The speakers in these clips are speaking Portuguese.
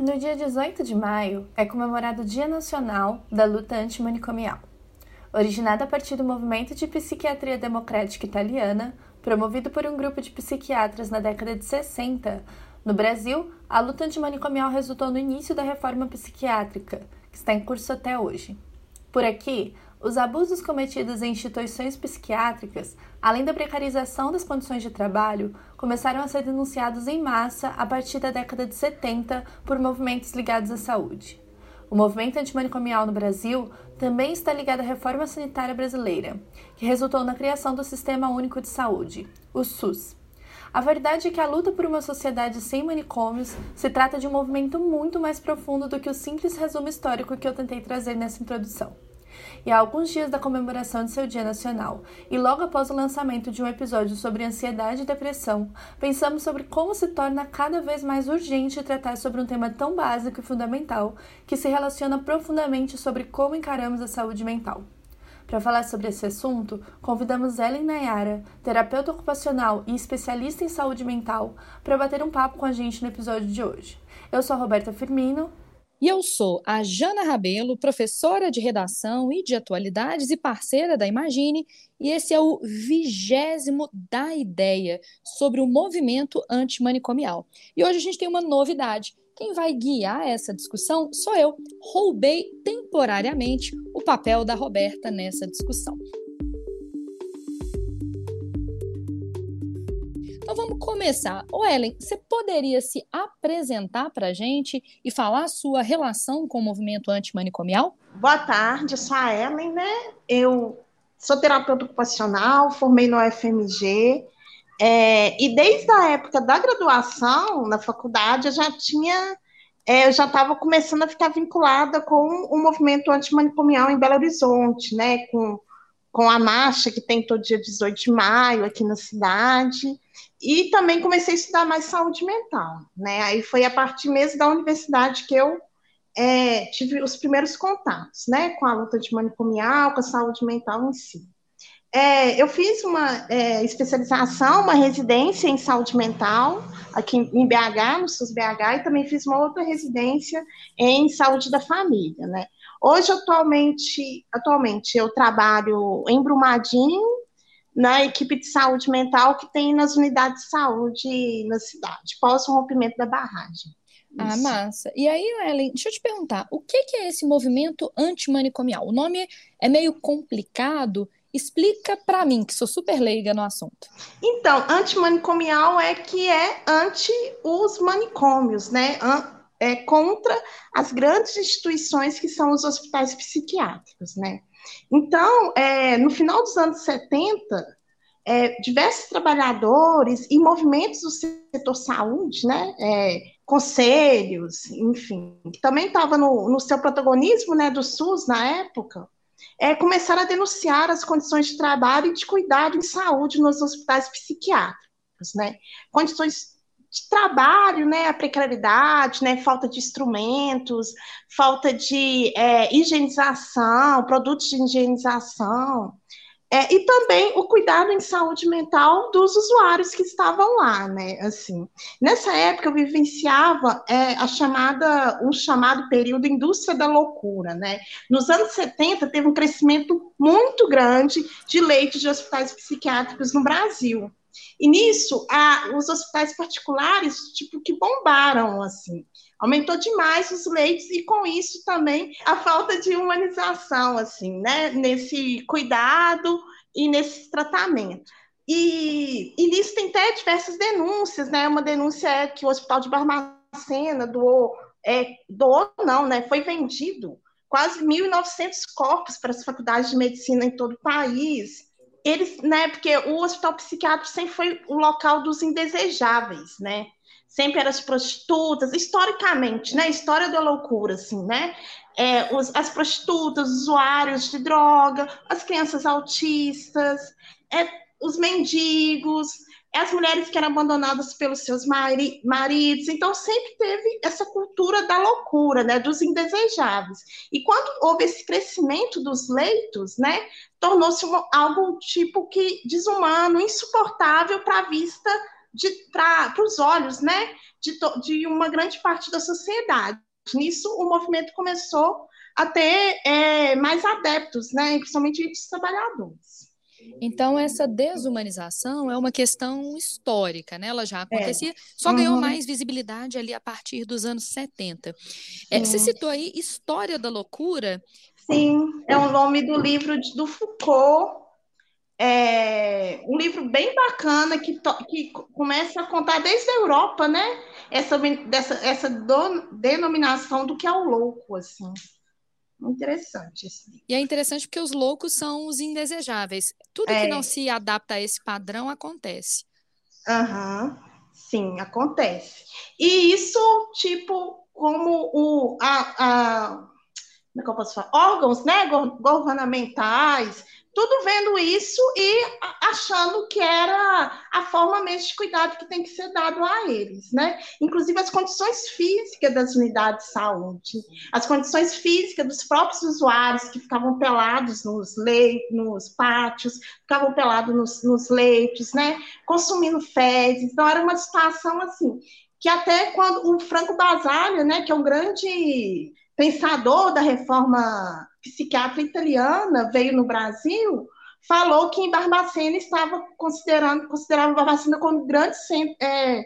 No dia 18 de maio é comemorado o Dia Nacional da Luta Antimanicomial. Originado a partir do movimento de psiquiatria democrática italiana, promovido por um grupo de psiquiatras na década de 60, no Brasil, a luta antimanicomial resultou no início da reforma psiquiátrica, que está em curso até hoje. Por aqui, os abusos cometidos em instituições psiquiátricas, além da precarização das condições de trabalho, começaram a ser denunciados em massa a partir da década de 70 por movimentos ligados à saúde. O movimento antimanicomial no Brasil também está ligado à reforma sanitária brasileira, que resultou na criação do Sistema Único de Saúde, o SUS. A verdade é que a luta por uma sociedade sem manicômios se trata de um movimento muito mais profundo do que o simples resumo histórico que eu tentei trazer nessa introdução e há alguns dias da comemoração de seu Dia Nacional, e logo após o lançamento de um episódio sobre ansiedade e depressão, pensamos sobre como se torna cada vez mais urgente tratar sobre um tema tão básico e fundamental que se relaciona profundamente sobre como encaramos a saúde mental. Para falar sobre esse assunto, convidamos Ellen Nayara, terapeuta ocupacional e especialista em saúde mental, para bater um papo com a gente no episódio de hoje. Eu sou a Roberta Firmino e eu sou a Jana Rabelo, professora de redação e de atualidades e parceira da Imagine, e esse é o vigésimo da ideia sobre o movimento antimanicomial. E hoje a gente tem uma novidade. Quem vai guiar essa discussão sou eu. Roubei temporariamente o papel da Roberta nessa discussão. Vamos começar. Ô Ellen, você poderia se apresentar para a gente e falar a sua relação com o movimento antimanicomial? Boa tarde, eu sou a Ellen, né? Eu sou terapeuta ocupacional, formei no UFMG, é, e desde a época da graduação na faculdade eu já tinha, é, eu já estava começando a ficar vinculada com o movimento antimanicomial em Belo Horizonte, né? Com, com a marcha que tem todo dia 18 de maio aqui na cidade. E também comecei a estudar mais saúde mental, né? Aí foi a partir mesmo da universidade que eu é, tive os primeiros contatos, né, com a luta de manicomial, com a saúde mental em si. É, eu fiz uma é, especialização, uma residência em saúde mental aqui em BH, no SUS BH, e também fiz uma outra residência em saúde da família, né? Hoje, atualmente, atualmente eu trabalho em Brumadinho, na equipe de saúde mental que tem nas unidades de saúde na cidade, pós o rompimento da barragem. Ah, massa. E aí, Ellen, deixa eu te perguntar, o que, é esse movimento antimanicomial? O nome é meio complicado. Explica para mim, que sou super leiga no assunto. Então, antimanicomial é que é anti os manicômios, né? É contra as grandes instituições que são os hospitais psiquiátricos, né? Então, é, no final dos anos 70, é, diversos trabalhadores e movimentos do setor saúde, né, é, conselhos, enfim, que também estava no, no, seu protagonismo né, do SUS na época, é, começaram a denunciar as condições de trabalho e de cuidado em saúde nos hospitais psiquiátricos, né, condições de trabalho, né, a precariedade, né, falta de instrumentos, falta de é, higienização, produtos de higienização, é, e também o cuidado em saúde mental dos usuários que estavam lá, né, assim. Nessa época eu vivenciava é, a chamada, um chamado período indústria da loucura, né. Nos anos 70 teve um crescimento muito grande de leitos de hospitais psiquiátricos no Brasil, e nisso, a, os hospitais particulares, tipo, que bombaram, assim. Aumentou demais os leitos e, com isso, também a falta de humanização, assim, né? Nesse cuidado e nesse tratamento. E, e nisso tem até diversas denúncias, né? Uma denúncia é que o Hospital de Barbacena doou, é, doou não, né? Foi vendido quase 1.900 corpos para as faculdades de medicina em todo o país eles, né, porque o hospital psiquiátrico sempre foi o local dos indesejáveis, né? Sempre eram as prostitutas, historicamente, né? História da loucura, assim, né? É, os, as prostitutas, os usuários de droga, as crianças autistas, é, os mendigos, as mulheres que eram abandonadas pelos seus mari maridos. Então, sempre teve essa cultura da loucura, né, dos indesejáveis. E quando houve esse crescimento dos leitos, né, tornou-se algo tipo que desumano, insuportável para a vista para os olhos né, de, de uma grande parte da sociedade. Nisso, o movimento começou a ter é, mais adeptos, né, principalmente os trabalhadores. Então, essa desumanização é uma questão histórica, né? Ela já é. acontecia, é. só uhum. ganhou mais visibilidade ali a partir dos anos 70. É, você citou aí História da Loucura. Sim, é o nome do livro do Foucault. É um livro bem bacana que, que começa a contar desde a Europa, né? Essa, dessa, essa denominação do que é o louco, assim. Interessante esse E é interessante porque os loucos são os indesejáveis. Tudo é. que não se adapta a esse padrão acontece. Aham, uhum. sim, acontece. E isso, tipo, como o, a, a, como é que eu posso falar? órgãos né, governamentais, tudo vendo isso e achando que era a forma mesmo de cuidado que tem que ser dado a eles, né? Inclusive as condições físicas das unidades de saúde, as condições físicas dos próprios usuários que ficavam pelados nos leitos, nos pátios, ficavam pelados nos, nos leitos, né? Consumindo fezes. Então era uma situação assim que até quando o Franco Basaglia, né, que é um grande pensador da reforma psiquiatra italiana veio no Brasil, falou que em Barbacena estava considerando considerava Barbacena como grande é,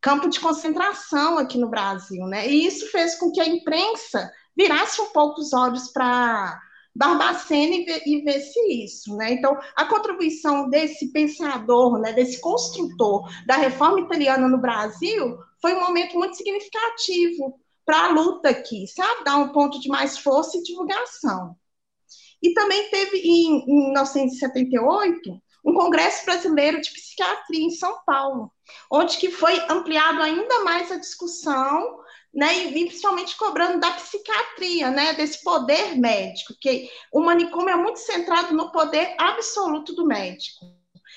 campo de concentração aqui no Brasil, né? E isso fez com que a imprensa virasse um pouco os olhos para Barbacena e, e vesse isso, né? Então, a contribuição desse pensador, né, desse construtor da reforma italiana no Brasil foi um momento muito significativo para a luta aqui, sabe? Dar um ponto de mais força e divulgação. E também teve, em, em 1978, um Congresso Brasileiro de Psiquiatria em São Paulo, onde que foi ampliado ainda mais a discussão, né, e principalmente cobrando da psiquiatria, né, desse poder médico, que o manicômio é muito centrado no poder absoluto do médico.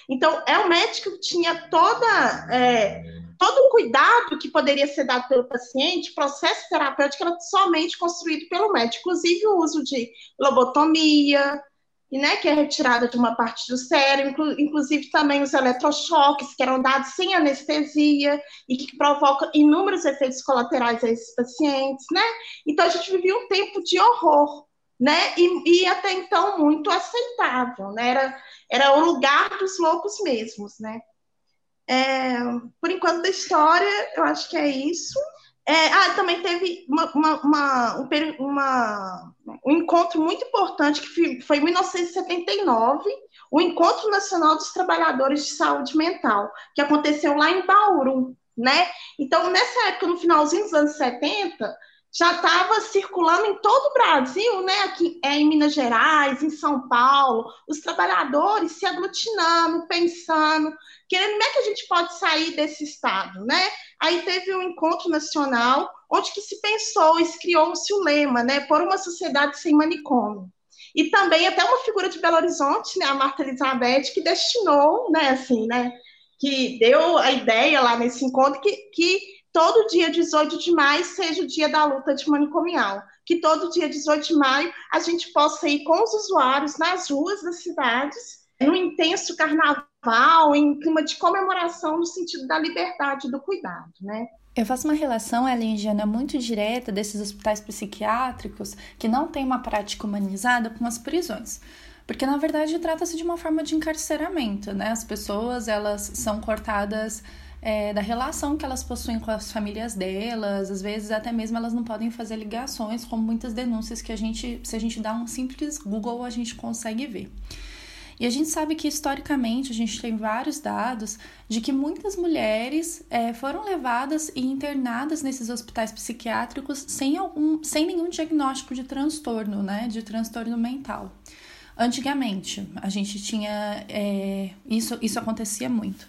Então, é o médico que tinha toda é, todo o cuidado que poderia ser dado pelo paciente, processo terapêutico era somente construído pelo médico, inclusive o uso de lobotomia, né, que é retirada de uma parte do cérebro, inclusive também os eletrochoques, que eram dados sem anestesia e que provocam inúmeros efeitos colaterais a esses pacientes, né? Então a gente vivia um tempo de horror, né? E, e até então muito aceitável, né? Era, era o lugar dos loucos mesmos, né? É, por enquanto da história, eu acho que é isso. É, ah, também teve uma, uma, uma, um, uma, um, encontro muito importante, que foi em 1979, o Encontro Nacional dos Trabalhadores de Saúde Mental, que aconteceu lá em Bauru, né? Então, nessa época, no finalzinho dos anos 70, já estava circulando em todo o Brasil, né? Aqui é, em Minas Gerais, em São Paulo, os trabalhadores se aglutinando, pensando, querendo como é que a gente pode sair desse estado, né? Aí teve um encontro nacional onde que se pensou e criou-se o lema, né? Por uma sociedade sem manicômio. E também até uma figura de Belo Horizonte, né? A Marta Elizabeth, que destinou, né? Assim, né? Que deu a ideia lá nesse encontro que, que todo dia 18 de maio seja o dia da luta de manicomial, que todo dia 18 de maio a gente possa ir com os usuários nas ruas das cidades, no intenso carnaval, em clima de comemoração no sentido da liberdade do cuidado, né? Eu faço uma relação, Ellen Giana, muito direta desses hospitais psiquiátricos que não têm uma prática humanizada com as prisões. Porque, na verdade, trata-se de uma forma de encarceramento, né? As pessoas, elas são cortadas é, da relação que elas possuem com as famílias delas, às vezes até mesmo elas não podem fazer ligações, como muitas denúncias que a gente, se a gente dá um simples Google, a gente consegue ver. E a gente sabe que historicamente a gente tem vários dados de que muitas mulheres é, foram levadas e internadas nesses hospitais psiquiátricos sem, algum, sem nenhum diagnóstico de transtorno, né? De transtorno mental. Antigamente, a gente tinha. É, isso, isso acontecia muito.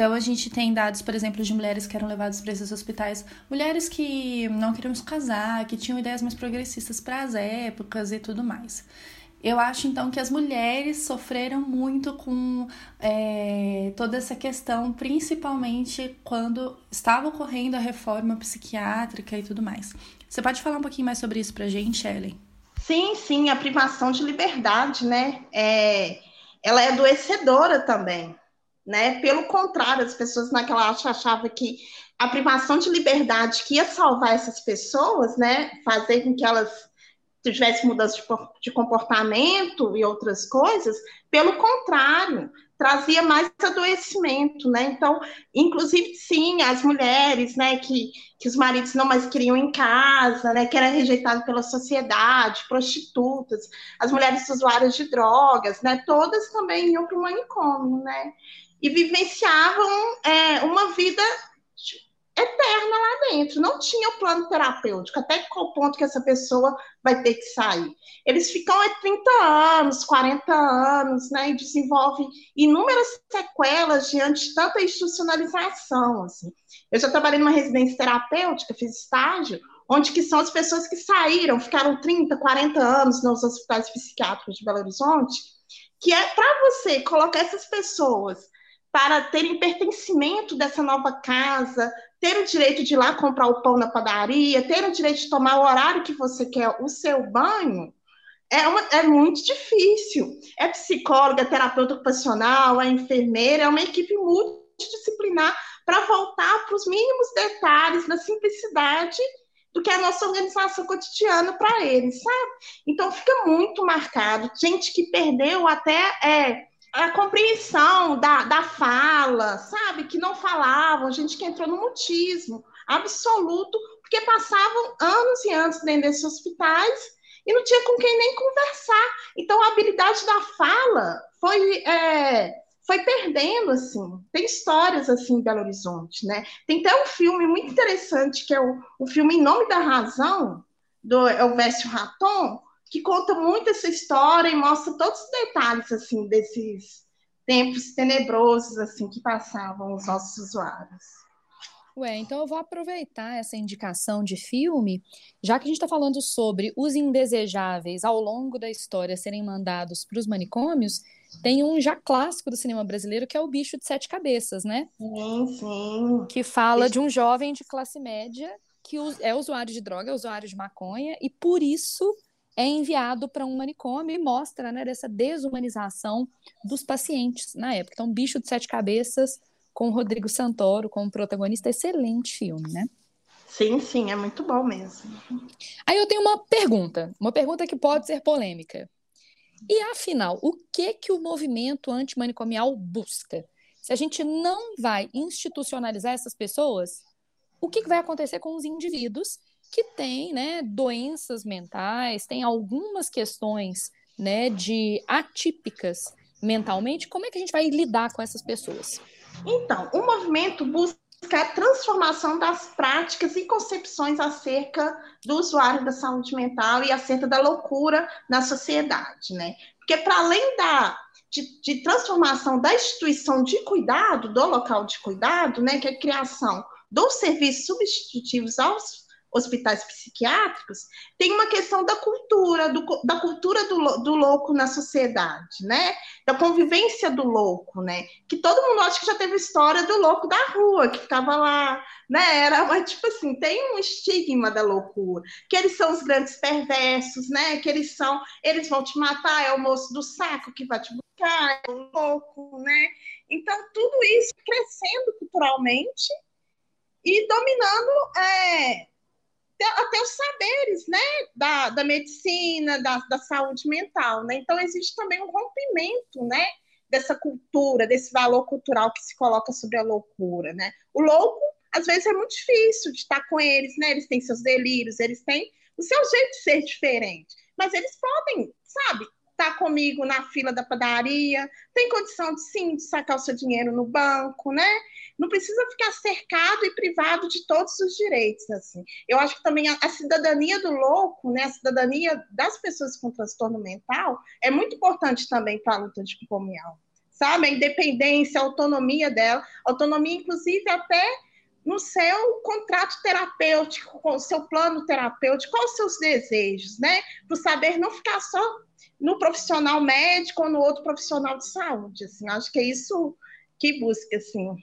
Então, a gente tem dados, por exemplo, de mulheres que eram levadas para esses hospitais, mulheres que não queriam se casar, que tinham ideias mais progressistas para as épocas e tudo mais. Eu acho então que as mulheres sofreram muito com é, toda essa questão, principalmente quando estava ocorrendo a reforma psiquiátrica e tudo mais. Você pode falar um pouquinho mais sobre isso para a gente, Ellen? Sim, sim, a privação de liberdade, né? É, ela é adoecedora também né? Pelo contrário, as pessoas naquela época achavam que a privação de liberdade que ia salvar essas pessoas, né? Fazer com que elas tivessem mudança de comportamento e outras coisas, pelo contrário, trazia mais adoecimento, né? Então, inclusive, sim, as mulheres, né, que, que os maridos não mais queriam em casa, né, que era rejeitado pela sociedade, prostitutas, as mulheres usuárias de drogas, né, todas também iam para o manicômio, né? E vivenciavam é, uma vida eterna lá dentro. Não tinha o plano terapêutico, até qual ponto que essa pessoa vai ter que sair. Eles ficam há 30 anos, 40 anos, né, e desenvolvem inúmeras sequelas diante de tanta institucionalização. Assim. Eu já trabalhei numa residência terapêutica, fiz estágio, onde que são as pessoas que saíram, ficaram 30, 40 anos nos hospitais psiquiátricos de Belo Horizonte, que é para você colocar essas pessoas para terem pertencimento dessa nova casa, ter o direito de ir lá comprar o pão na padaria, ter o direito de tomar o horário que você quer o seu banho, é, uma, é muito difícil. É psicóloga, é terapeuta ocupacional, é enfermeira, é uma equipe multidisciplinar para voltar para os mínimos detalhes, na simplicidade do que é a nossa organização cotidiana para eles, sabe? Então fica muito marcado. Gente que perdeu até é, a compreensão da, da fala, sabe? Que não falavam, gente que entrou no mutismo absoluto, porque passavam anos e anos dentro desses hospitais e não tinha com quem nem conversar. Então, a habilidade da fala foi, é, foi perdendo, assim. Tem histórias, assim, em Belo Horizonte, né? Tem até um filme muito interessante, que é o, o filme Em Nome da Razão, do Elvésio Raton, que conta muito essa história e mostra todos os detalhes assim desses tempos tenebrosos assim que passavam os nossos usuários. Ué, então eu vou aproveitar essa indicação de filme, já que a gente está falando sobre os indesejáveis ao longo da história serem mandados para os manicômios, tem um já clássico do cinema brasileiro que é o Bicho de Sete Cabeças, né? Sim, sim. Que fala de um jovem de classe média que é usuário de droga, é usuário de maconha, e por isso é enviado para um manicômio e mostra né, dessa desumanização dos pacientes na época. Então, Bicho de Sete Cabeças, com o Rodrigo Santoro como protagonista, excelente filme, né? Sim, sim, é muito bom mesmo. Aí eu tenho uma pergunta, uma pergunta que pode ser polêmica. E afinal, o que que o movimento antimanicomial busca? Se a gente não vai institucionalizar essas pessoas, o que, que vai acontecer com os indivíduos que tem né, doenças mentais, tem algumas questões né, de atípicas mentalmente. Como é que a gente vai lidar com essas pessoas? Então, o movimento busca a transformação das práticas e concepções acerca do usuário da saúde mental e acerca da loucura na sociedade, né? Porque para além da de, de, transformação da instituição de cuidado, do local de cuidado, né, que é a criação dos serviços substitutivos aos hospitais psiquiátricos, tem uma questão da cultura, do, da cultura do, do louco na sociedade, né? Da convivência do louco, né? Que todo mundo acha que já teve história do louco da rua, que ficava lá, né? Era, mas, tipo assim, tem um estigma da loucura, que eles são os grandes perversos, né? Que eles são, eles vão te matar, é o moço do saco que vai te buscar, é o louco, né? Então, tudo isso crescendo culturalmente e dominando é, até os saberes né, da, da medicina, da, da saúde mental. Né? Então, existe também um rompimento né, dessa cultura, desse valor cultural que se coloca sobre a loucura. Né? O louco, às vezes, é muito difícil de estar com eles, né? eles têm seus delírios, eles têm o seu jeito de ser diferente, mas eles podem, sabe, estar comigo na fila da padaria, tem condição de sim de sacar o seu dinheiro no banco, né? não precisa ficar cercado e privado de todos os direitos, assim. Eu acho que também a, a, cidadania do louco, né, a cidadania das pessoas com transtorno mental é muito importante também para a luta de anticomial, sabe? A independência, a autonomia dela, autonomia inclusive até no seu contrato terapêutico, com o seu plano terapêutico, quais os seus desejos, né? Para saber não ficar só no profissional médico ou no outro profissional de saúde, assim. Acho que é isso que busca, assim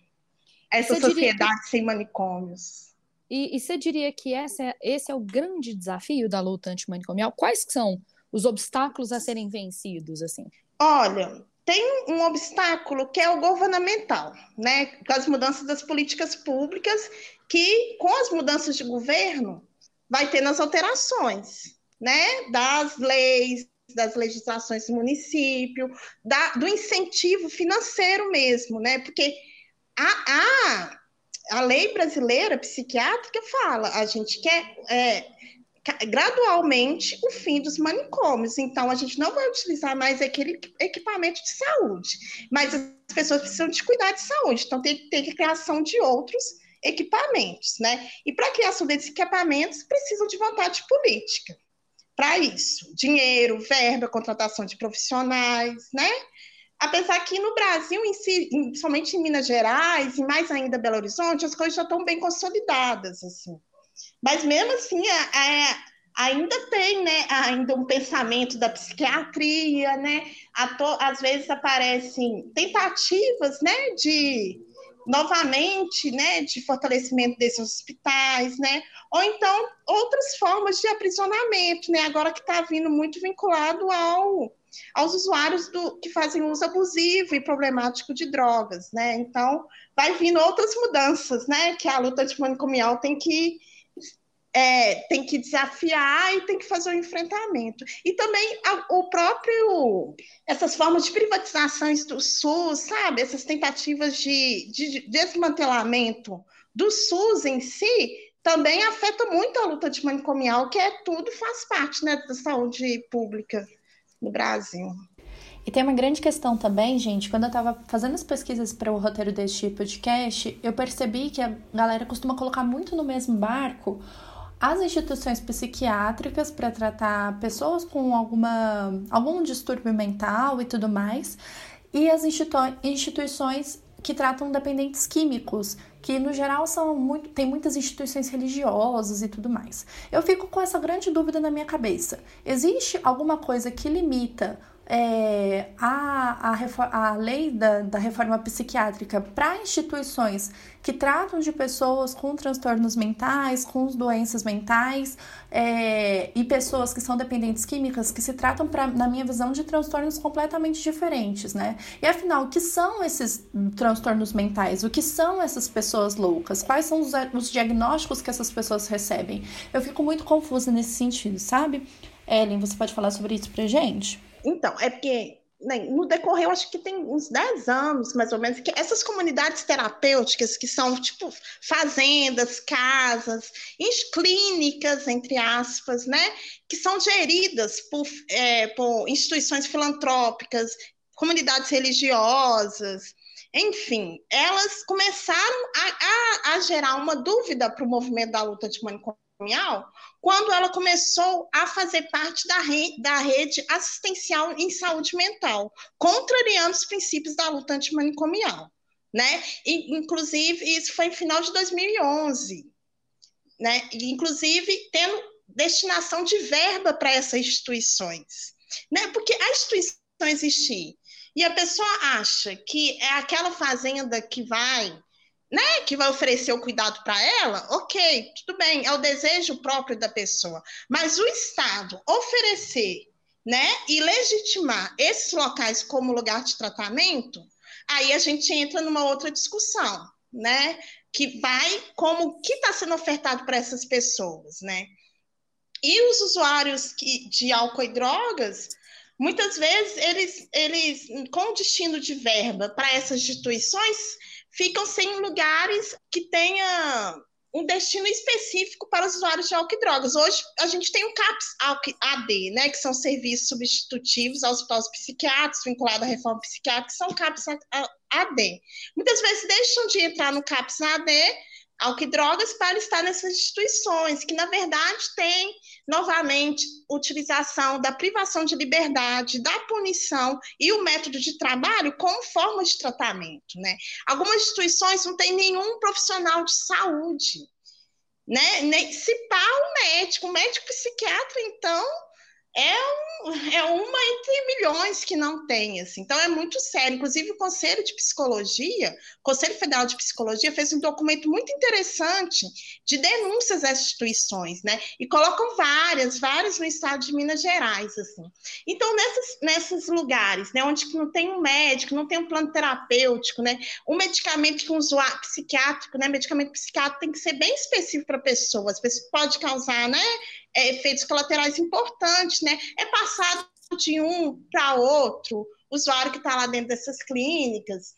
essa você sociedade que... sem manicômios. E, e, você diria que essa, é, esse é o grande desafio da luta antimanicomial? Quais são os obstáculos a serem vencidos, assim? Olha, tem um obstáculo que é o governamental, né? Com as mudanças das políticas públicas, que com as mudanças de governo vai ter nas alterações, né? Das leis, das legislações do município, da, do incentivo financeiro mesmo, né? Porque a, a, a lei brasileira psiquiátrica fala, a gente quer é, gradualmente o fim dos manicômios. Então, a gente não vai utilizar mais aquele equipamento de saúde, mas as pessoas precisam de cuidar de saúde, então tem que ter criação de outros equipamentos, né? E para a criação desses equipamentos, precisam de vontade política. Para isso, dinheiro, verba, contratação de profissionais, né? Apesar que no Brasil, em si, principalmente em Minas Gerais e mais ainda Belo Horizonte, as coisas já estão bem consolidadas, assim. Mas mesmo assim, é, é, ainda tem, né, ainda um pensamento da psiquiatria, né? Às vezes aparecem tentativas, né, de novamente, né, de fortalecimento desses hospitais, né? Ou então outras formas de aprisionamento, né? Agora que está vindo muito vinculado ao aos usuários do, que fazem uso abusivo e problemático de drogas, né? Então, vai vindo outras mudanças, né? Que a luta antimanicomial tem que é, tem que desafiar e tem que fazer o um enfrentamento. E também a, o próprio, essas formas de privatizações do SUS, sabe? Essas tentativas de, de desmantelamento do SUS em si, também afeta muito a luta de manicomial, que é tudo faz parte né, da saúde pública no Brasil. E tem uma grande questão também, gente, quando eu estava fazendo as pesquisas para o roteiro deste podcast, eu percebi que a galera costuma colocar muito no mesmo barco as instituições psiquiátricas para tratar pessoas com alguma, algum distúrbio mental e tudo mais, e as institu instituições que tratam dependentes químicos, que no geral são muito, tem muitas instituições religiosas e tudo mais. Eu fico com essa grande dúvida na minha cabeça. Existe alguma coisa que limita é, a, a, a lei da, da reforma psiquiátrica para instituições que tratam de pessoas com transtornos mentais, com doenças mentais é, e pessoas que são dependentes químicas que se tratam, pra, na minha visão, de transtornos completamente diferentes, né? E afinal, o que são esses transtornos mentais? O que são essas pessoas loucas? Quais são os, os diagnósticos que essas pessoas recebem? Eu fico muito confusa nesse sentido, sabe? Ellen, você pode falar sobre isso pra gente? Então, é porque né, no decorrer, eu acho que tem uns 10 anos, mais ou menos, que essas comunidades terapêuticas, que são tipo fazendas, casas, clínicas, entre aspas, né, que são geridas por, é, por instituições filantrópicas, comunidades religiosas, enfim, elas começaram a, a, a gerar uma dúvida para o movimento da luta de manicômio quando ela começou a fazer parte da, rede, da rede assistencial em saúde mental, contrariando os princípios da luta antimanicomial. Né? E, inclusive, isso foi em final de 2011. Né? E, inclusive, tendo destinação de verba para essas instituições. Né? Porque a instituição existir e a pessoa acha que é aquela fazenda que vai né, que vai oferecer o cuidado para ela, ok, tudo bem, é o desejo próprio da pessoa. Mas o Estado oferecer, né, e legitimar esses locais como lugar de tratamento, aí a gente entra numa outra discussão, né, que vai como que está sendo ofertado para essas pessoas, né? E os usuários que, de álcool e drogas, muitas vezes eles, eles com destino de verba para essas instituições ficam sem lugares que tenha um destino específico para os usuários de álcool e drogas. Hoje a gente tem o CAPS AD, né, que são serviços substitutivos aos hospitais psiquiátricos, vinculados à reforma psiquiátrica, que são CAPS AD. Muitas vezes deixam de entrar no CAPS AD ao que drogas para estar nessas instituições, que na verdade tem novamente utilização da privação de liberdade, da punição e o método de trabalho como forma de tratamento, né? Algumas instituições não têm nenhum profissional de saúde, né? Se pá o médico, o médico psiquiatra então é, um, é uma entre milhões que não tem, assim. Então é muito sério. Inclusive o Conselho de Psicologia, o Conselho Federal de Psicologia fez um documento muito interessante de denúncias às instituições, né? E colocam várias, várias no estado de Minas Gerais, assim. Então nesses lugares, né, onde não tem um médico, não tem um plano terapêutico, né? Um medicamento que um usuário psiquiátrico, né? Medicamento psiquiátrico tem que ser bem específico para a pessoa. Às vezes pode causar, né? É, efeitos colaterais importantes, né? É passado de um para outro, usuário que está lá dentro dessas clínicas.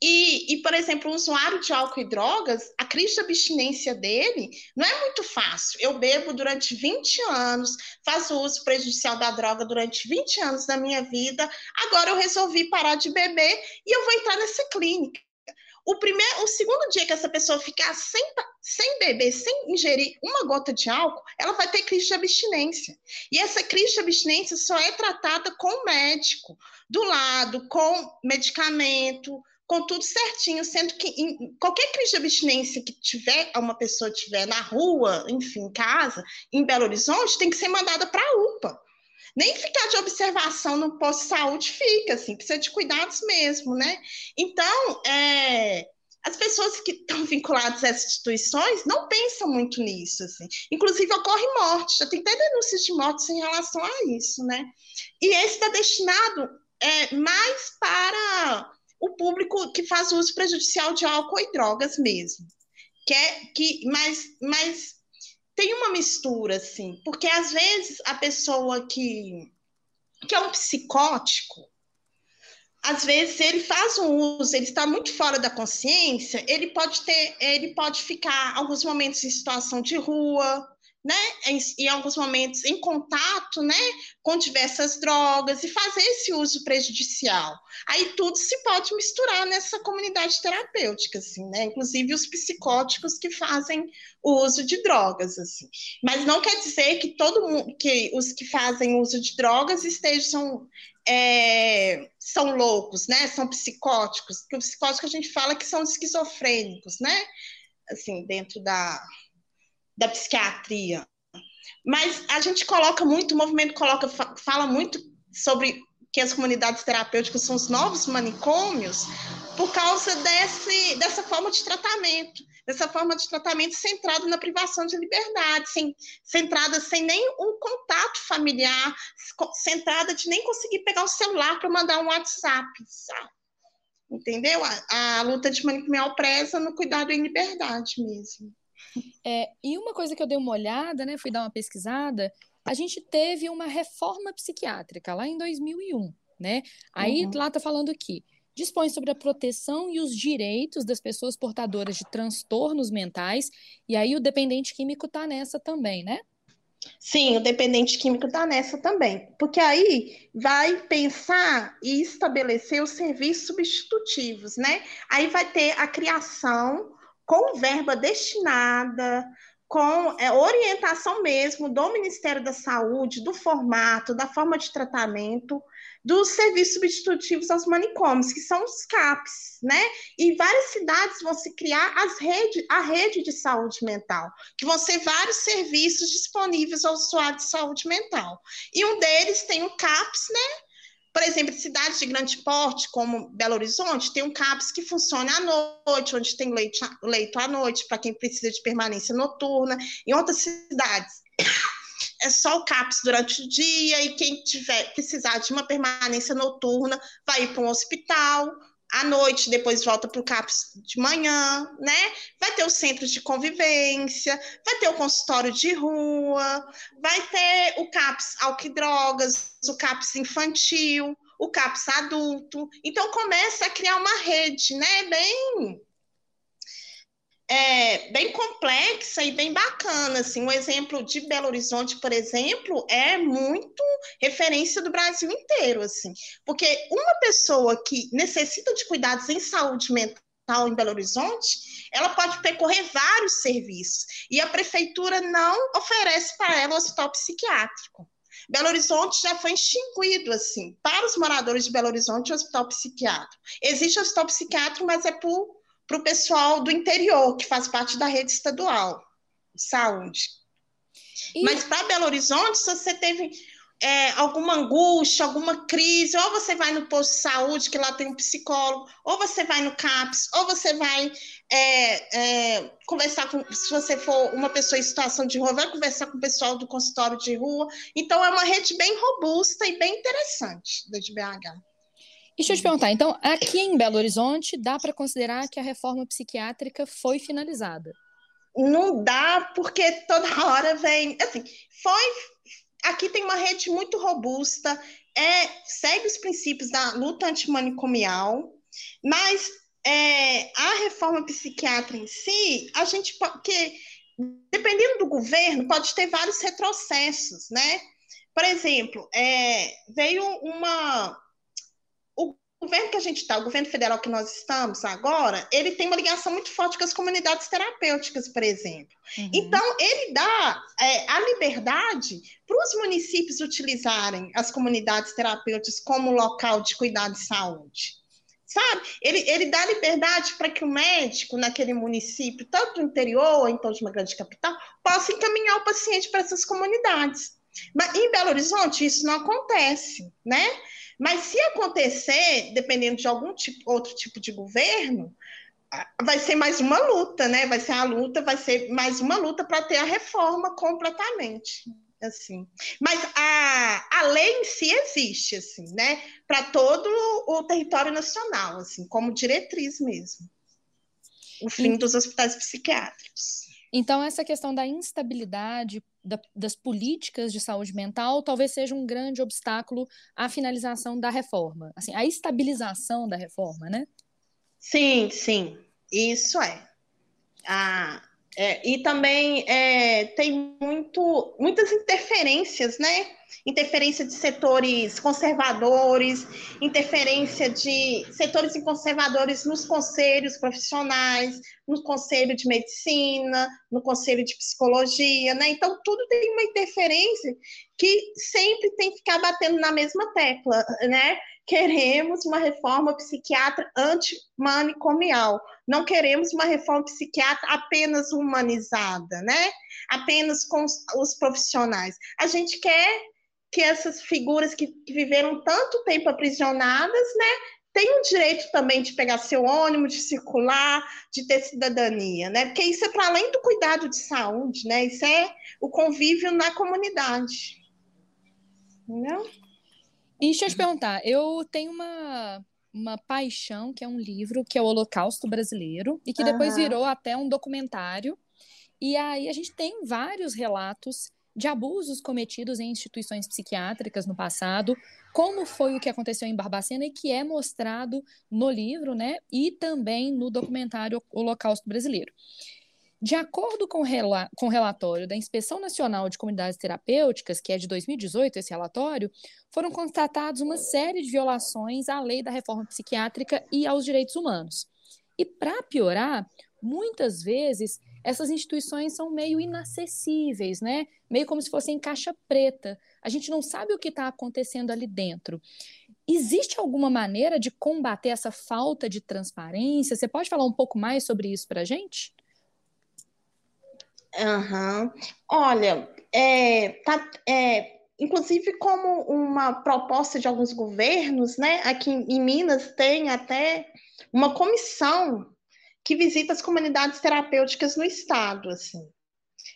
E, e, por exemplo, o usuário de álcool e drogas, a crise de abstinência dele não é muito fácil. Eu bebo durante 20 anos, faço uso prejudicial da droga durante 20 anos da minha vida, agora eu resolvi parar de beber e eu vou entrar nessa clínica. O primeiro, o segundo dia que essa pessoa ficar sem, sem beber, sem ingerir uma gota de álcool, ela vai ter crise de abstinência. E essa crise de abstinência só é tratada com o médico, do lado, com medicamento, com tudo certinho, sendo que em qualquer crise de abstinência que tiver, uma pessoa tiver na rua, enfim, em casa, em Belo Horizonte, tem que ser mandada para a UPA. Nem ficar de observação no posto de saúde fica, assim, precisa de cuidados mesmo, né? Então, é, as pessoas que estão vinculadas a essas instituições não pensam muito nisso, assim. Inclusive, ocorre morte, já tem até denúncias de mortes em relação a isso, né? E esse está destinado é, mais para o público que faz uso prejudicial de álcool e drogas mesmo. Que é, que, mas, mas tem uma mistura, assim, porque às vezes a pessoa que, que é um psicótico, às vezes ele faz um uso, ele está muito fora da consciência, ele pode ter, ele pode ficar alguns momentos em situação de rua, né, em, em, alguns momentos em contato, né, com diversas drogas e fazer esse uso prejudicial. Aí tudo se pode misturar nessa comunidade terapêutica, assim, né, inclusive os psicóticos que fazem o uso de drogas, assim. Mas não quer dizer que todo mundo, que os que fazem uso de drogas estejam é, são loucos, né, são psicóticos. Porque o psicótico a gente fala que são esquizofrênicos, né, assim, dentro da da psiquiatria. Mas a gente coloca muito, o movimento coloca, fala muito sobre que as comunidades terapêuticas são os novos manicômios por causa desse, dessa forma de tratamento, dessa forma de tratamento centrado na privação de liberdade, sem, centrada sem nem um contato familiar, centrada de nem conseguir pegar o celular para mandar um WhatsApp, sabe? Entendeu? A, a luta de manicomial presa no cuidado em liberdade mesmo. É, e uma coisa que eu dei uma olhada, né, fui dar uma pesquisada, a gente teve uma reforma psiquiátrica lá em 2001, né? Aí uhum. lá tá falando aqui, dispõe sobre a proteção e os direitos das pessoas portadoras de transtornos mentais, e aí o dependente químico tá nessa também, né? Sim, o dependente químico está nessa também, porque aí vai pensar e estabelecer os serviços substitutivos, né? Aí vai ter a criação com verba destinada, com é, orientação mesmo do Ministério da Saúde, do formato, da forma de tratamento, dos serviços substitutivos aos manicômios, que são os CAPs, né? E várias cidades vão se criar as rede, a rede de saúde mental, que vão ser vários serviços disponíveis ao usuário de saúde mental. E um deles tem o CAPS, né? Por exemplo, cidades de grande porte, como Belo Horizonte, tem um CAPS que funciona à noite, onde tem leito, leito à noite, para quem precisa de permanência noturna. Em outras cidades, é só o CAPS durante o dia, e quem tiver precisar de uma permanência noturna vai para um hospital à noite, depois volta para o CAPS de manhã, né? Vai ter os centros de convivência, vai ter o consultório de rua, vai ter o CAPS álcool e drogas, o CAPS infantil, o CAPS adulto. Então começa a criar uma rede, né? Bem é, bem complexa e bem bacana. Assim. Um exemplo de Belo Horizonte, por exemplo, é muito referência do Brasil inteiro. Assim, porque uma pessoa que necessita de cuidados em saúde mental em Belo Horizonte, ela pode percorrer vários serviços e a prefeitura não oferece para ela hospital psiquiátrico. Belo Horizonte já foi extinguido, assim, para os moradores de Belo Horizonte, o hospital psiquiátrico. Existe o hospital psiquiátrico, mas é por para o pessoal do interior, que faz parte da rede estadual de saúde. E... Mas para Belo Horizonte, se você teve é, alguma angústia, alguma crise, ou você vai no posto de saúde, que lá tem um psicólogo, ou você vai no CAPS, ou você vai é, é, conversar com, se você for uma pessoa em situação de rua, vai conversar com o pessoal do consultório de rua. Então, é uma rede bem robusta e bem interessante da de BH. Deixa eu te perguntar, então, aqui em Belo Horizonte, dá para considerar que a reforma psiquiátrica foi finalizada? Não dá, porque toda hora vem. Assim, foi aqui tem uma rede muito robusta, é, segue os princípios da luta antimanicomial, mas é, a reforma psiquiátrica em si, a gente porque dependendo do governo, pode ter vários retrocessos, né? Por exemplo, é, veio uma governo que a gente está, o governo federal que nós estamos agora, ele tem uma ligação muito forte com as comunidades terapêuticas, por exemplo. Uhum. Então, ele dá é, a liberdade para os municípios utilizarem as comunidades terapêuticas como local de cuidado de saúde. Sabe? Ele, ele dá liberdade para que o médico naquele município, tanto no interior ou então de uma grande capital, possa encaminhar o paciente para essas comunidades. Mas em Belo Horizonte isso não acontece, né? Mas se acontecer, dependendo de algum tipo, outro tipo de governo, vai ser mais uma luta, né? Vai ser a luta, vai ser mais uma luta para ter a reforma completamente, assim. Mas a, a lei em si existe, assim, né? Para todo o território nacional, assim, como diretriz mesmo. O fim dos hospitais psiquiátricos. Então, essa questão da instabilidade da, das políticas de saúde mental talvez seja um grande obstáculo à finalização da reforma, assim, a estabilização da reforma, né? Sim, sim, isso é. Ah, é e também é, tem muito, muitas interferências, né? interferência de setores conservadores, interferência de setores conservadores nos conselhos profissionais, no conselho de medicina, no conselho de psicologia, né? Então, tudo tem uma interferência que sempre tem que ficar batendo na mesma tecla, né? Queremos uma reforma psiquiatra antimanicomial. Não queremos uma reforma psiquiatra apenas humanizada, né? Apenas com os, profissionais. A gente quer que essas figuras que, que viveram tanto tempo aprisionadas, né, têm o direito também de pegar seu ônibus, de circular, de ter cidadania, né? Porque isso é para além do cuidado de saúde, né? Isso é o convívio na comunidade. Entendeu? E deixa eu te perguntar, eu tenho uma, uma paixão, que é um livro, que é o Holocausto Brasileiro, e que depois uhum. virou até um documentário. E aí a gente tem vários relatos de abusos cometidos em instituições psiquiátricas no passado, como foi o que aconteceu em Barbacena e que é mostrado no livro, né, e também no documentário Holocausto Brasileiro. De acordo com, rela com o relatório da Inspeção Nacional de Comunidades Terapêuticas, que é de 2018, esse relatório, foram constatados uma série de violações à lei da reforma psiquiátrica e aos direitos humanos. E, para piorar, muitas vezes essas instituições são meio inacessíveis, né? Meio como se fossem caixa preta. A gente não sabe o que está acontecendo ali dentro. Existe alguma maneira de combater essa falta de transparência? Você pode falar um pouco mais sobre isso para a gente? Uhum. Olha, é, tá, é, inclusive como uma proposta de alguns governos, né? Aqui em Minas tem até uma comissão que visita as comunidades terapêuticas no estado, assim,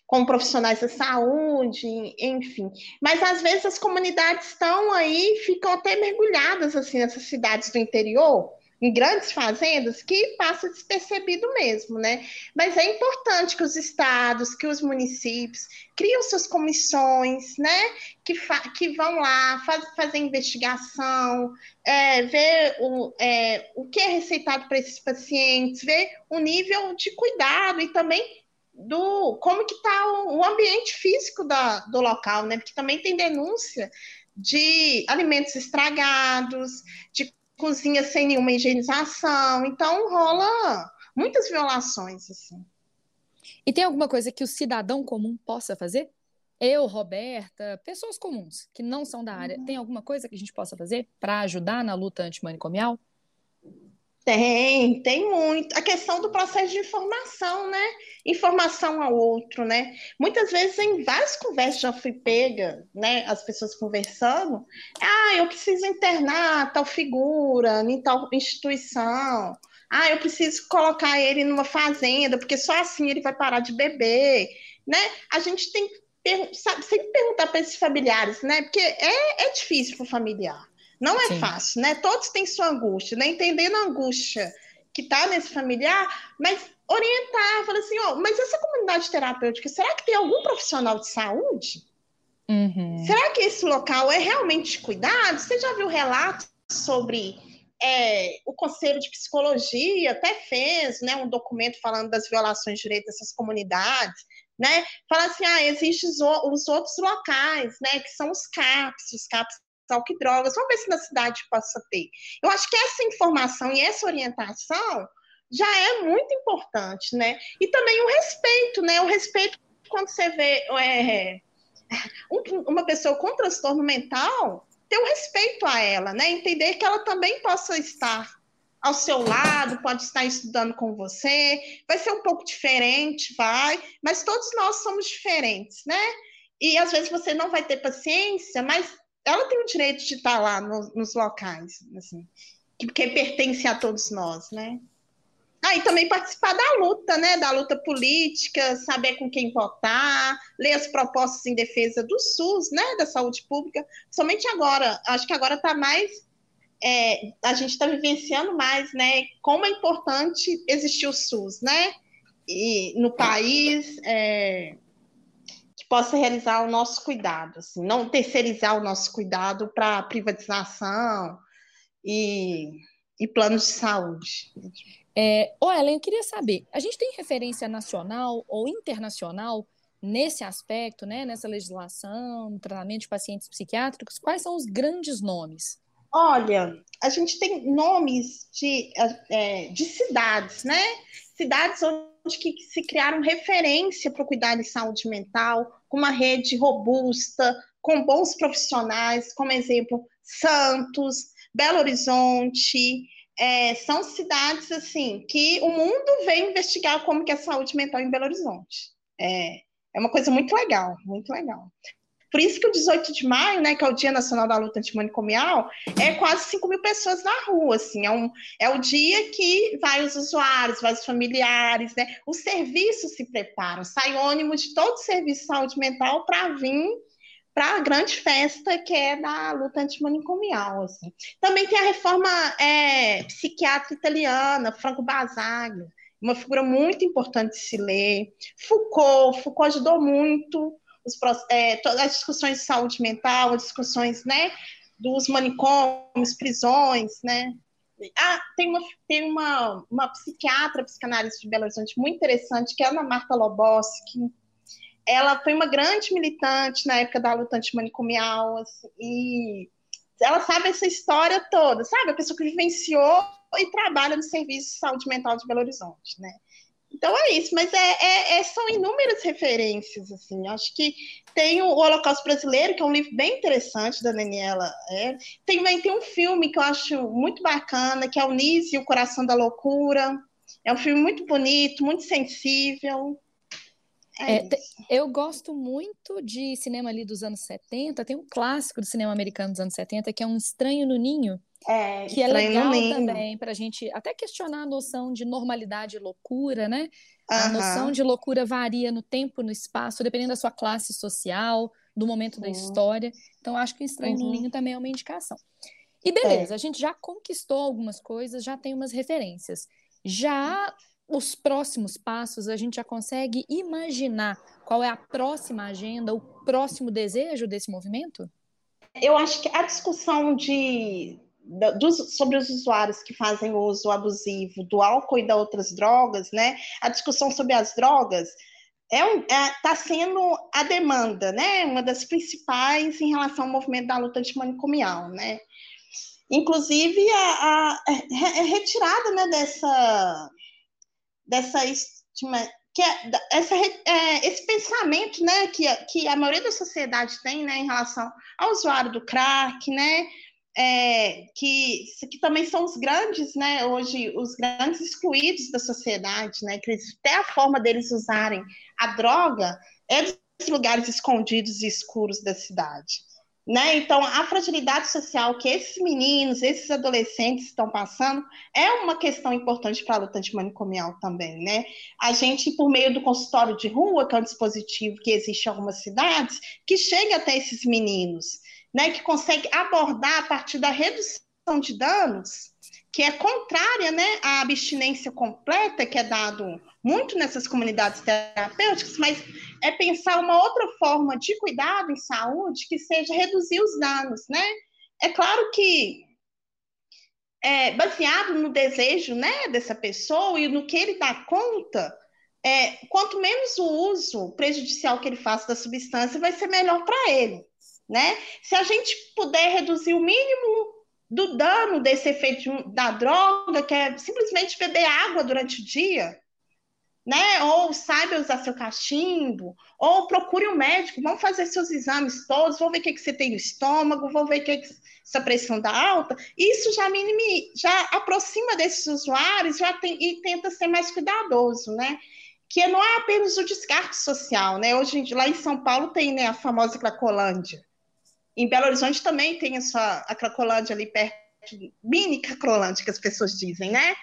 com profissionais da saúde, enfim. Mas às vezes as comunidades estão aí, ficam até mergulhadas assim nessas cidades do interior, em grandes fazendas que passa despercebido mesmo, né? Mas é importante que os estados, que os municípios criam suas comissões, né? Que, que vão lá, faz, fazer investigação, é, ver o, é, o que é receitado para esses pacientes, ver o nível de cuidado e também do como que está o, o, ambiente físico da, do local, né? Porque também tem denúncia de alimentos estragados, de cozinha sem nenhuma higienização. Então rola muitas violações assim. E tem alguma coisa que o cidadão comum possa fazer? Eu, Roberta, pessoas comuns que não são da área, uhum. tem alguma coisa que a gente possa fazer para ajudar na luta antimanicomial? Tem, tem muito. A questão do processo de informação, né? Informação ao outro, né? Muitas vezes, em várias conversas, já fui pega, né? As pessoas conversando. Ah, eu preciso internar tal figura em tal instituição. Ah, eu preciso colocar ele numa fazenda, porque só assim ele vai parar de beber, né? A gente tem que sabe, sempre perguntar para esses familiares, né? Porque é, é difícil para o familiar. Não é Sim. fácil, né? Todos têm sua angústia, né? Entendendo a angústia que está nesse familiar, mas orientar, falar assim, ó, oh, mas essa comunidade terapêutica, será que tem algum profissional de saúde? Uhum. Será que esse local é realmente de cuidado? Você já viu relatos sobre é, o Conselho de Psicologia até fez né, um documento falando das violações de direitos dessas comunidades, né? Fala assim, ah, existem os, os outros locais, né? Que são os CAPs, os CAPs álcool drogas. Vamos ver se na cidade possa ter. Eu acho que essa informação e essa orientação já é muito importante, né? E também o respeito, né? O respeito quando você vê é, uma pessoa com transtorno mental, ter o um respeito a ela, né? Entender que ela também possa estar ao seu lado, pode estar estudando com você, vai ser um pouco diferente, vai, mas todos nós somos diferentes, né? E às vezes você não vai ter paciência, mas ela tem o direito de estar lá no, nos locais, assim, que pertence a todos nós, né? Ah, e também participar da luta, né? Da luta política, saber com quem votar, ler as propostas em defesa do SUS, né? Da saúde pública. Somente agora, acho que agora está mais. É, a gente está vivenciando mais, né? Como é importante existir o SUS, né? E no país. É, possa realizar o nosso cuidado, assim, não terceirizar o nosso cuidado para privatização e, e planos de saúde. É, oh, Ellen, eu queria saber, a gente tem referência nacional ou internacional nesse aspecto, né, nessa legislação, no tratamento de pacientes psiquiátricos? Quais são os grandes nomes? Olha, a gente tem nomes de, é, de cidades, né? Cidades onde que se criaram referência para o cuidado de saúde mental, com uma rede robusta, com bons profissionais, como exemplo, Santos, Belo Horizonte, é, são cidades assim que o mundo vem investigar como que é a saúde mental em Belo Horizonte. É, é uma coisa muito legal, muito legal. Por isso que o 18 de maio, né, que é o Dia Nacional da Luta Antimanicomial, é quase 5 mil pessoas na rua, assim, é, um, é o dia que vai os usuários, vai os familiares, né, os serviços se preparam, sai ônibus de todo o serviço de saúde mental para vir para a grande festa que é da luta antimanicomial, assim. Também tem a reforma é, psiquiátrica italiana, Franco Basaglia, uma figura muito importante de se ler. Foucault, Foucault ajudou muito os, é, as discussões de saúde mental, as discussões, né, dos manicômios, prisões, né. Ah, tem uma, tem uma, uma psiquiatra psicanalista de Belo Horizonte muito interessante, que é a Ana Marta Loboski. Ela foi uma grande militante na época da luta antimanicomial, assim, e ela sabe essa história toda, sabe? A pessoa que vivenciou e trabalha no Serviço de Saúde Mental de Belo Horizonte, né? Então é isso, mas é, é, é, são inúmeras referências, assim. Acho que tem o Holocausto Brasileiro, que é um livro bem interessante da Daniela. É. Tem, tem um filme que eu acho muito bacana, que é o Nise e o Coração da Loucura. É um filme muito bonito, muito sensível. É é, eu gosto muito de cinema ali dos anos 70. Tem um clássico do cinema americano dos anos 70, que é Um Estranho no Ninho, é, que é legal também para a gente até questionar a noção de normalidade e loucura, né? A noção de loucura varia no tempo, no espaço, dependendo da sua classe social, do momento da história. Então, acho que o Estranho uhum. no Ninho também é uma indicação. E beleza, é. a gente já conquistou algumas coisas, já tem umas referências. Já os próximos passos, a gente já consegue imaginar qual é a próxima agenda, o próximo desejo desse movimento? Eu acho que a discussão de dos, sobre os usuários que fazem uso abusivo do álcool e das outras drogas, né? A discussão sobre as drogas é está é, tá sendo a demanda, né? Uma das principais em relação ao movimento da luta antimanicomial, né? Inclusive a, a, a é, é retirada né, dessa dessa estima, que é, essa, é, esse pensamento né, que, que a maioria da sociedade tem né, em relação ao usuário do crack, né, é, que, que também são os grandes, né, hoje, os grandes excluídos da sociedade, né, que até a forma deles usarem a droga é dos lugares escondidos e escuros da cidade. Né? Então, a fragilidade social que esses meninos, esses adolescentes estão passando é uma questão importante para a luta antimanicomial também. Né? A gente, por meio do consultório de rua, que é um dispositivo que existe em algumas cidades, que chega até esses meninos, né? que consegue abordar a partir da redução de danos, que é contrária né, à abstinência completa, que é dado muito nessas comunidades terapêuticas, mas é pensar uma outra forma de cuidado em saúde que seja reduzir os danos, né? É claro que é, baseado no desejo né, dessa pessoa e no que ele dá conta, é, quanto menos o uso prejudicial que ele faça da substância, vai ser melhor para ele. Né? Se a gente puder reduzir o mínimo do dano desse efeito da droga, que é simplesmente beber água durante o dia, né? Ou saiba usar seu cachimbo, ou procure um médico, vamos fazer seus exames todos, vamos ver o que, que você tem no estômago, vamos ver o que, que sua pressão está alta. Isso já minimi, já aproxima desses usuários já tem, e tenta ser mais cuidadoso, né? Que não é apenas o descarte social, né? Hoje, lá em São Paulo, tem né, a famosa Cracolândia. Em Belo Horizonte também tem a, sua, a Cracolândia ali perto, mini Cracolândia, que as pessoas dizem, né?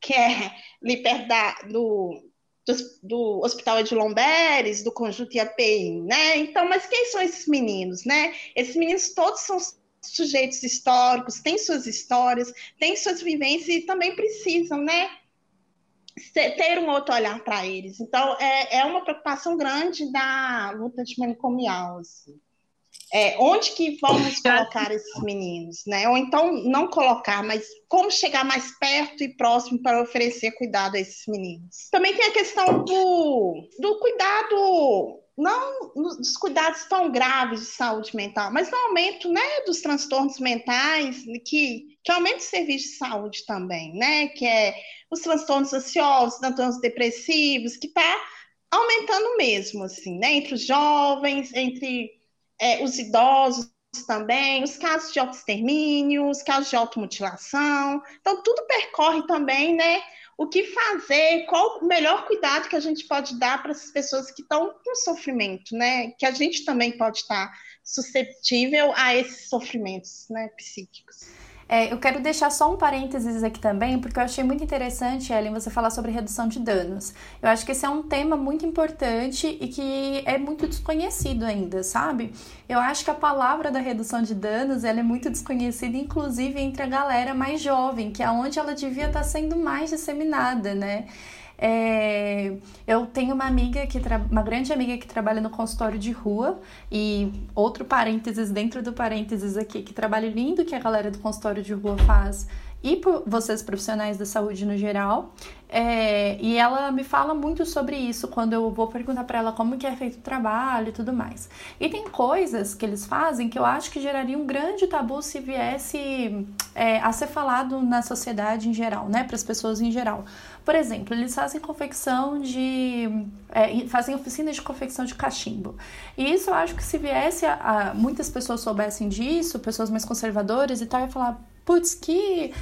Que é ali perto da, do, do, do Hospital Edilon Beres, do Conjunto IAPI, né? Então, mas quem são esses meninos, né? Esses meninos todos são sujeitos históricos, têm suas histórias, têm suas vivências e também precisam, né? ter um outro olhar para eles. Então, é, é uma preocupação grande da luta de assim. É, onde que vamos colocar esses meninos, né? Ou então não colocar, mas como chegar mais perto e próximo para oferecer cuidado a esses meninos. Também tem a questão do, do cuidado, não dos cuidados tão graves de saúde mental, mas no aumento, né, dos transtornos mentais, que, que aumenta o serviço de saúde também, né? Que é os transtornos ansiosos, transtornos depressivos, que está aumentando mesmo, assim, né? Entre os jovens, entre é, os idosos também, os casos de autoextermínio, os casos de automutilação. Então, tudo percorre também, né? O que fazer, qual o melhor cuidado que a gente pode dar para essas pessoas que estão com sofrimento, né? Que a gente também pode estar susceptível a esses sofrimentos né, psíquicos. É, eu quero deixar só um parênteses aqui também, porque eu achei muito interessante, Ellen, você falar sobre redução de danos. Eu acho que esse é um tema muito importante e que é muito desconhecido ainda, sabe? Eu acho que a palavra da redução de danos ela é muito desconhecida, inclusive entre a galera mais jovem, que é onde ela devia estar sendo mais disseminada, né? É, eu tenho uma amiga que uma grande amiga que trabalha no consultório de rua e outro parênteses dentro do parênteses aqui, que trabalho lindo que a galera do consultório de rua faz e por vocês profissionais da saúde no geral. É, e ela me fala muito sobre isso quando eu vou perguntar para ela como que é feito o trabalho e tudo mais. E tem coisas que eles fazem que eu acho que geraria um grande tabu se viesse é, a ser falado na sociedade em geral, né, para as pessoas em geral. Por exemplo, eles fazem confecção de. É, fazem oficina de confecção de cachimbo. E isso eu acho que se viesse a, a muitas pessoas soubessem disso, pessoas mais conservadoras e tal, ia falar, putz, que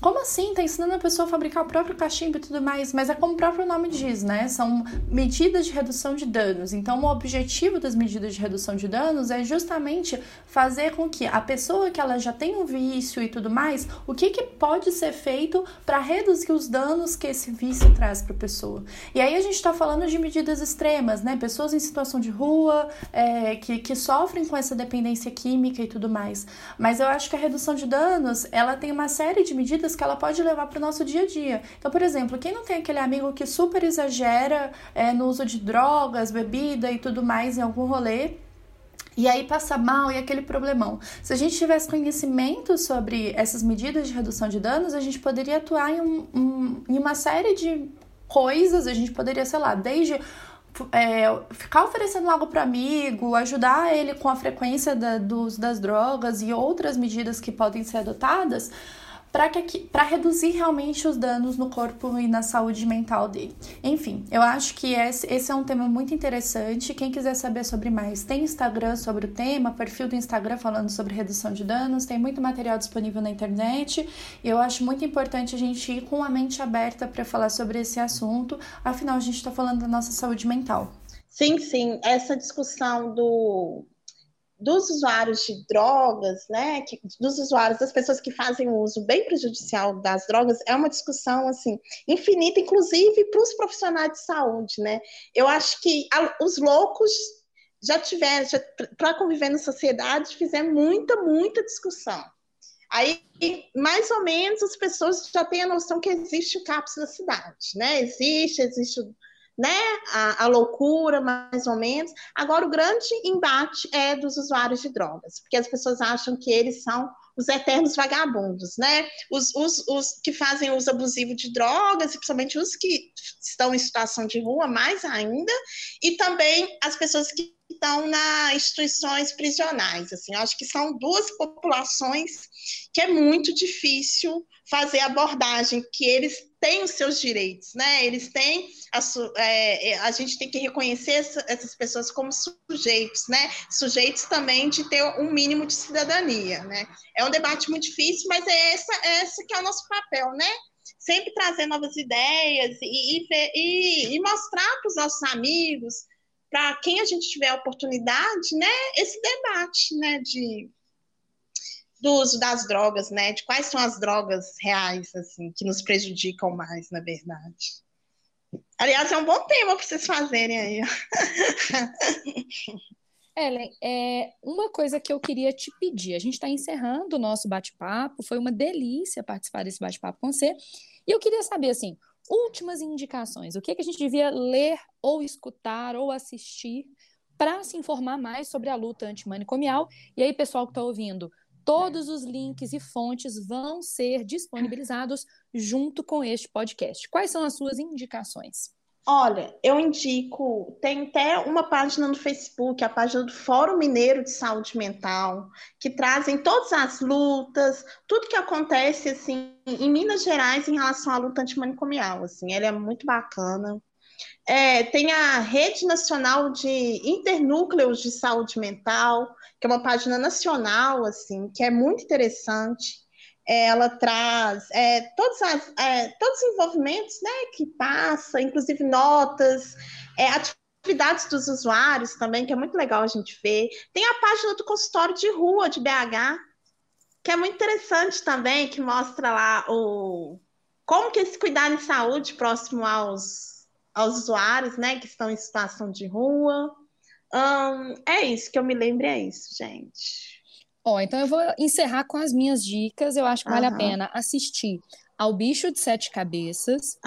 como assim? Tá ensinando a pessoa a fabricar o próprio cachimbo e tudo mais, mas é como o próprio nome diz, né? São medidas de redução de danos. Então, o objetivo das medidas de redução de danos é justamente fazer com que a pessoa que ela já tem um vício e tudo mais, o que, que pode ser feito para reduzir os danos que esse vício traz para a pessoa. E aí a gente está falando de medidas extremas, né? Pessoas em situação de rua, é, que, que sofrem com essa dependência química e tudo mais. Mas eu acho que a redução de danos, ela tem uma série de medidas que ela pode levar para o nosso dia a dia. Então, por exemplo, quem não tem aquele amigo que super exagera é, no uso de drogas, bebida e tudo mais em algum rolê, e aí passa mal e aquele problemão. Se a gente tivesse conhecimento sobre essas medidas de redução de danos, a gente poderia atuar em, um, um, em uma série de coisas, a gente poderia, sei lá, desde é, ficar oferecendo algo para amigo, ajudar ele com a frequência da, dos, das drogas e outras medidas que podem ser adotadas, para reduzir realmente os danos no corpo e na saúde mental dele. Enfim, eu acho que esse, esse é um tema muito interessante. Quem quiser saber sobre mais, tem Instagram sobre o tema, perfil do Instagram falando sobre redução de danos, tem muito material disponível na internet. E eu acho muito importante a gente ir com a mente aberta para falar sobre esse assunto, afinal, a gente está falando da nossa saúde mental. Sim, sim, essa discussão do dos usuários de drogas, né, que, dos usuários, das pessoas que fazem uso bem prejudicial das drogas, é uma discussão assim infinita, inclusive para os profissionais de saúde, né? Eu acho que a, os loucos já tiveram, para conviver na sociedade, fizeram muita, muita discussão. Aí, mais ou menos, as pessoas já têm a noção que existe o CAPS da cidade, né? Existe, existe o né, a, a, loucura, mais ou menos. Agora, o grande embate é dos usuários de drogas, porque as pessoas acham que eles são os eternos vagabundos, né? Os, os, os que fazem uso abusivo de drogas, e principalmente os que estão em situação de rua, mais ainda, e também as pessoas que estão nas instituições prisionais. Assim, acho que são duas populações que é muito difícil fazer abordagem, que eles têm os seus direitos, né? Eles têm a, é, é, a gente tem que reconhecer essa, essas pessoas como sujeitos, né? Sujeitos também de ter um mínimo de cidadania, né? É um debate muito difícil, mas é essa, é essa que é o nosso papel, né? Sempre trazer novas ideias e, e, e mostrar para os nossos amigos, para quem a gente tiver a oportunidade, né? Esse debate, né? De do uso das drogas, né? De quais são as drogas reais, assim, que nos prejudicam mais, na verdade. Aliás, é um bom tema para vocês fazerem aí. Ellen, é uma coisa que eu queria te pedir. A gente está encerrando o nosso bate-papo. Foi uma delícia participar desse bate-papo com você. E eu queria saber, assim, últimas indicações. O que, é que a gente devia ler, ou escutar, ou assistir para se informar mais sobre a luta antimanicomial. E aí, pessoal que está ouvindo, Todos os links e fontes vão ser disponibilizados junto com este podcast. Quais são as suas indicações? Olha, eu indico, tem até uma página no Facebook, a página do Fórum Mineiro de Saúde Mental, que trazem todas as lutas, tudo que acontece assim em Minas Gerais em relação à luta antimanicomial, assim, ela é muito bacana. É, tem a Rede Nacional de Internúcleos de Saúde Mental, que é uma página nacional, assim, que é muito interessante. Ela traz é, todos, as, é, todos os envolvimentos né, que passa, inclusive notas, é, atividades dos usuários também, que é muito legal a gente ver. Tem a página do consultório de rua de BH, que é muito interessante também, que mostra lá o como que esse cuidar em saúde próximo aos, aos usuários, né, que estão em situação de rua. É isso que eu me lembro, é isso, gente. Ó, então eu vou encerrar com as minhas dicas. Eu acho que vale a pena assistir ao Bicho de Sete Cabeças,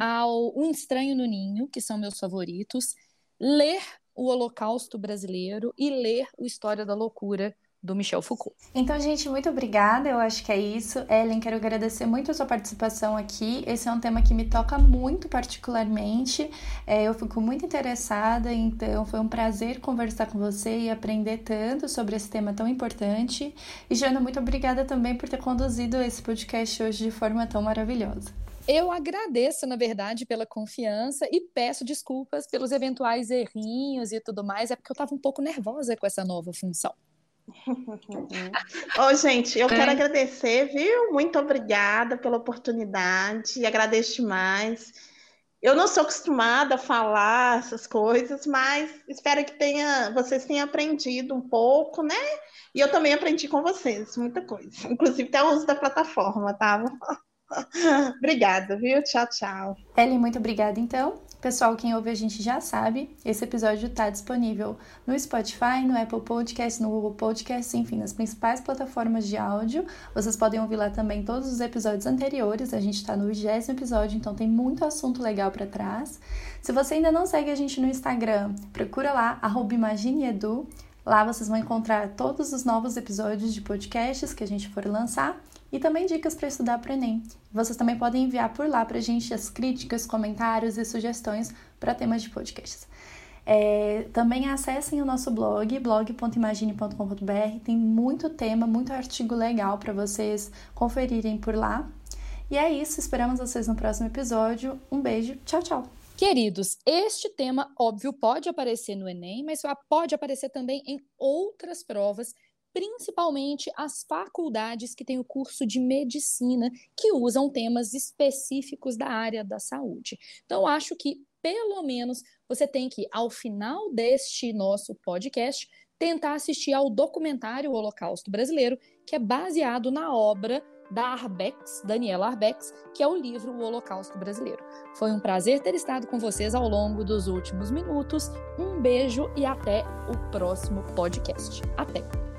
ao Um Estranho no Ninho, que são meus favoritos, ler o Holocausto Brasileiro e ler o História da Loucura do Michel Foucault. Então, gente, muito obrigada. Eu acho que é isso. Ellen, quero agradecer muito a sua participação aqui. Esse é um tema que me toca muito particularmente. É, eu fico muito interessada, então foi um prazer conversar com você e aprender tanto sobre esse tema tão importante. E, Jana, muito obrigada também por ter conduzido esse podcast hoje de forma tão maravilhosa. Eu agradeço, na verdade, pela confiança e peço desculpas pelos eventuais errinhos e tudo mais, é porque eu estava um pouco nervosa com essa nova função. Ô, gente, eu é. quero agradecer, viu? Muito obrigada pela oportunidade, agradeço demais. Eu não sou acostumada a falar essas coisas, mas espero que tenha, vocês tenham aprendido um pouco, né? E eu também aprendi com vocês, muita coisa. Inclusive até o uso da plataforma, tá? obrigada, viu? Tchau, tchau. Ellen, muito obrigada, então. Pessoal, quem ouve a gente já sabe, esse episódio está disponível no Spotify, no Apple Podcast, no Google Podcast, enfim, nas principais plataformas de áudio. Vocês podem ouvir lá também todos os episódios anteriores. A gente está no vigésimo episódio, então tem muito assunto legal para trás. Se você ainda não segue a gente no Instagram, procura lá, imagineedu. Lá vocês vão encontrar todos os novos episódios de podcasts que a gente for lançar e também dicas para estudar para o Enem. Vocês também podem enviar por lá para a gente as críticas, comentários e sugestões para temas de podcasts. É, também acessem o nosso blog, blog.imagine.com.br. Tem muito tema, muito artigo legal para vocês conferirem por lá. E é isso, esperamos vocês no próximo episódio. Um beijo, tchau, tchau. Queridos, este tema, óbvio, pode aparecer no Enem, mas pode aparecer também em outras provas, principalmente as faculdades que têm o curso de medicina, que usam temas específicos da área da saúde. Então, acho que, pelo menos, você tem que, ao final deste nosso podcast, tentar assistir ao documentário Holocausto Brasileiro, que é baseado na obra da Arbex, Daniela Arbex, que é o livro O Holocausto Brasileiro. Foi um prazer ter estado com vocês ao longo dos últimos minutos. Um beijo e até o próximo podcast. Até!